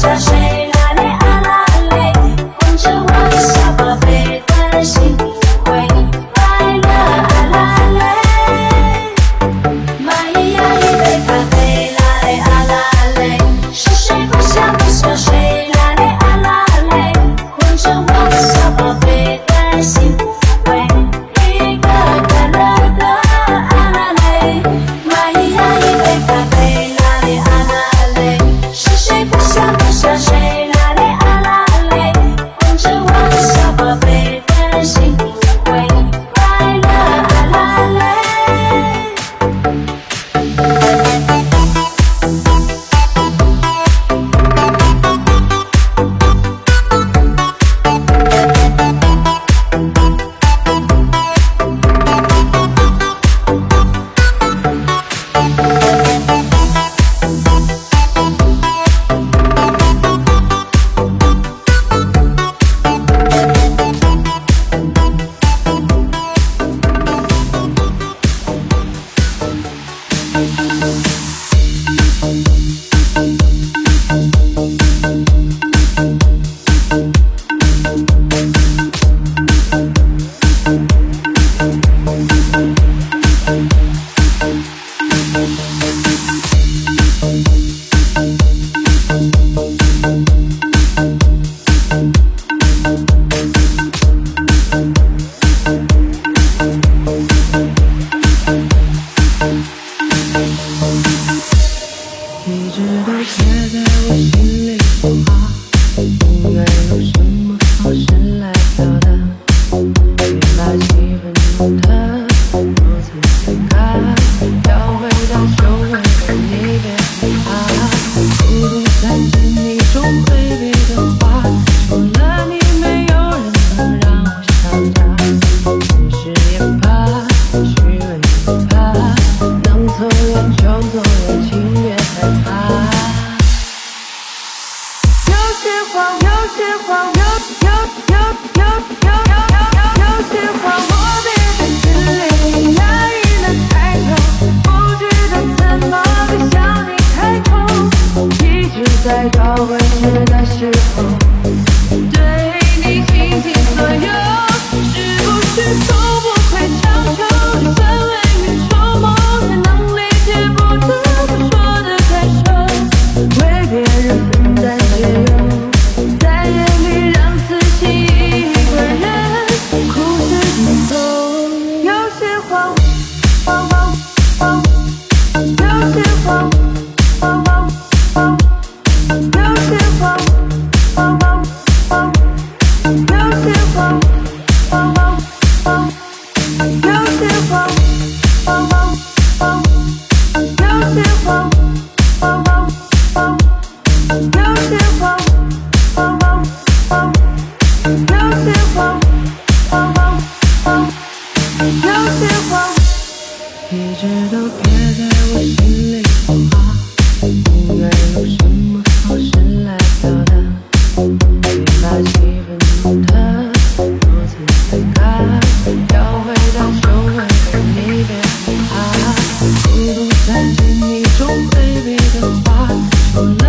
such a 在高温地。Oh,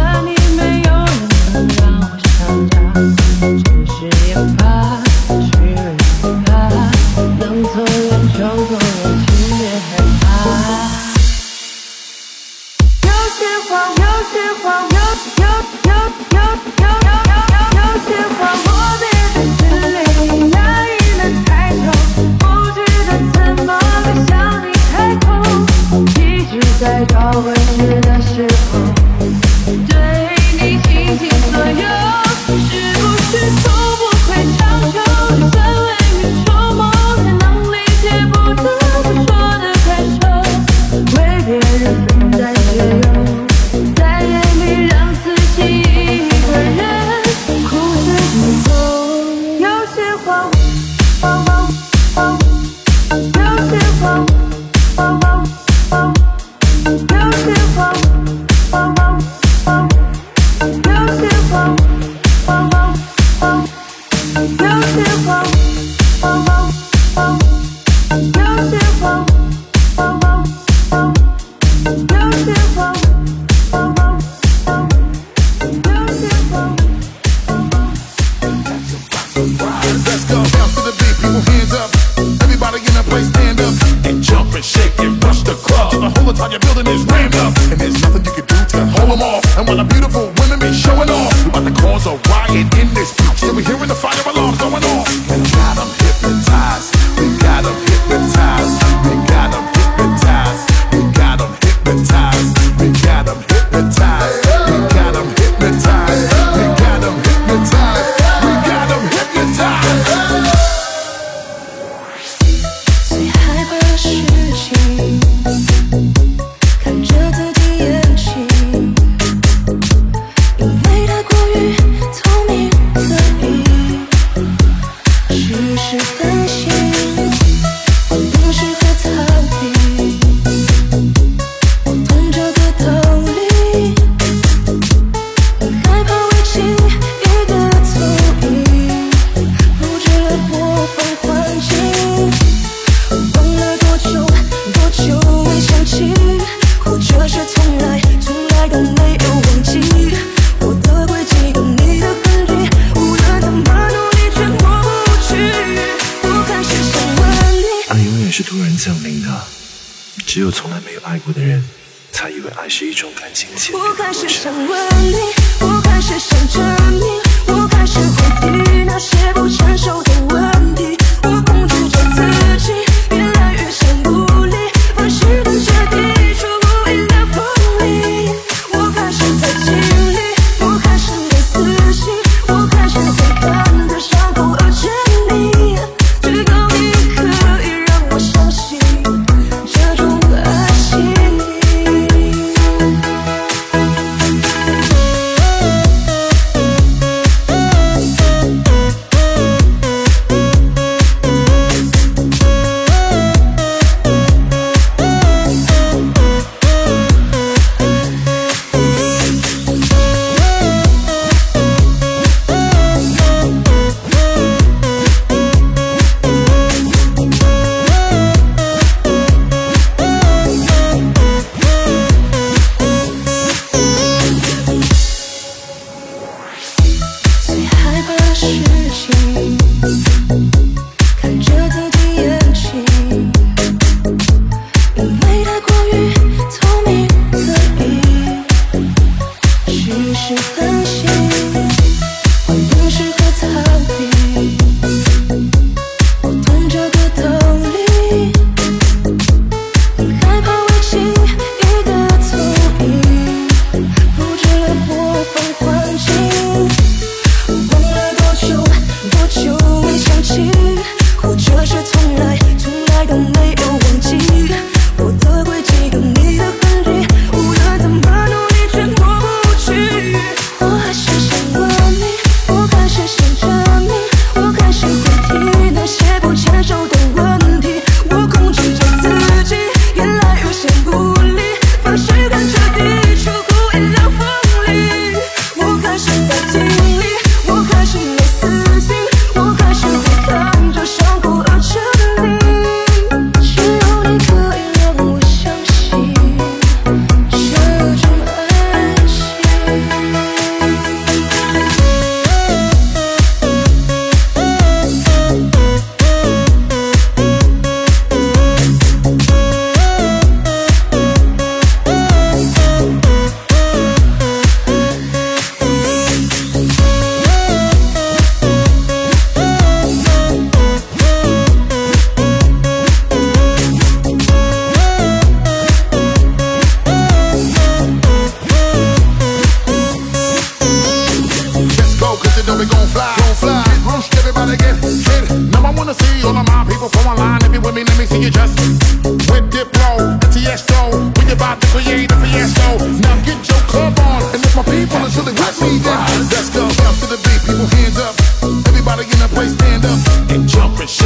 While you're building this ramp up. And there's nothing you can do to hold them off. And while I'm beautiful,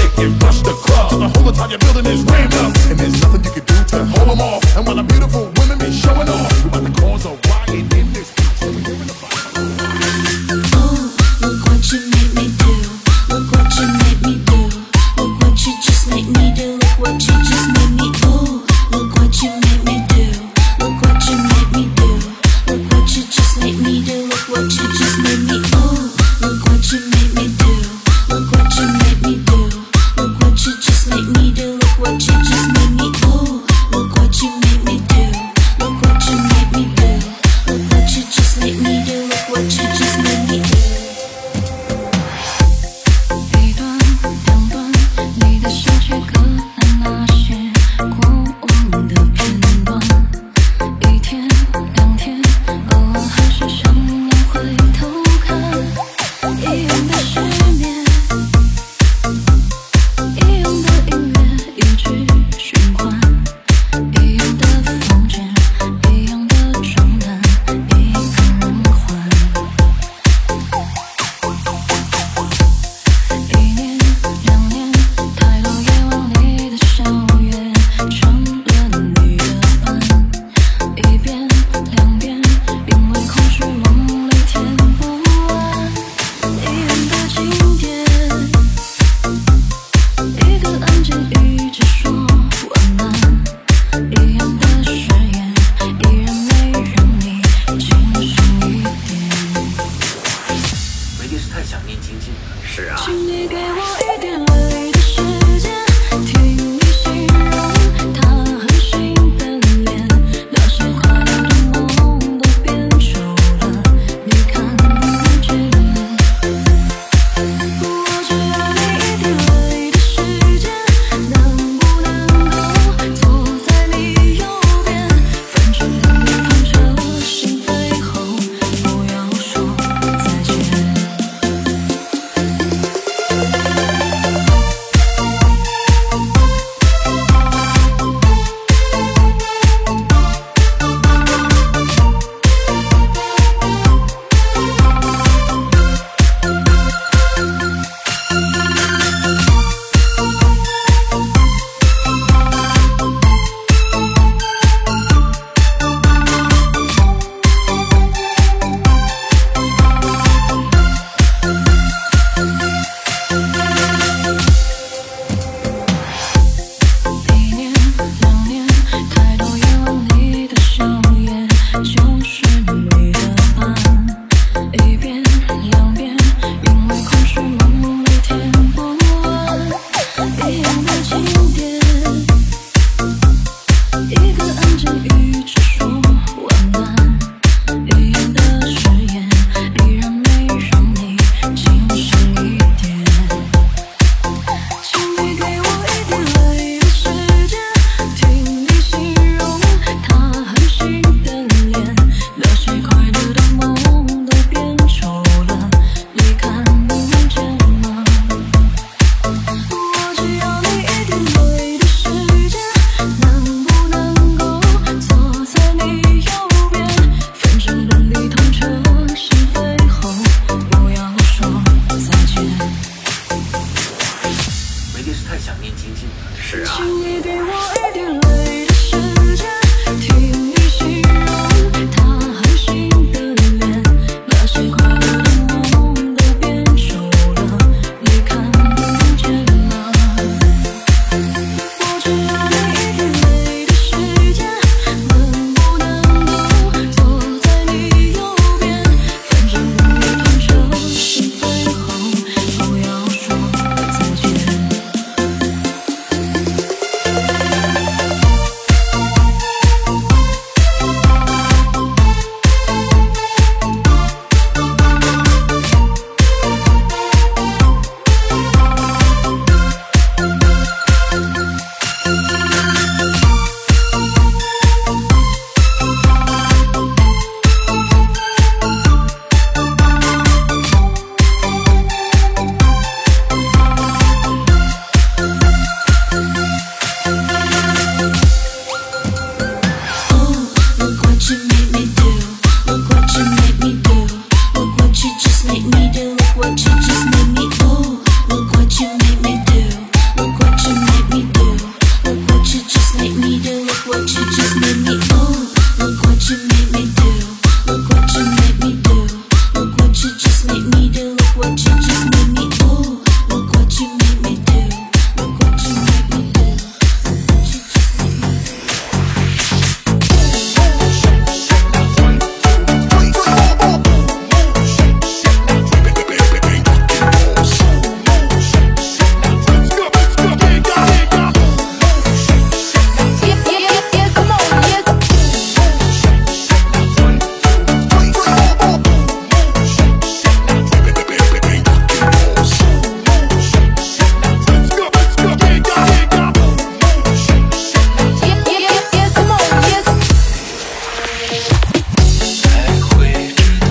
sick and rush the club. So the whole entire building is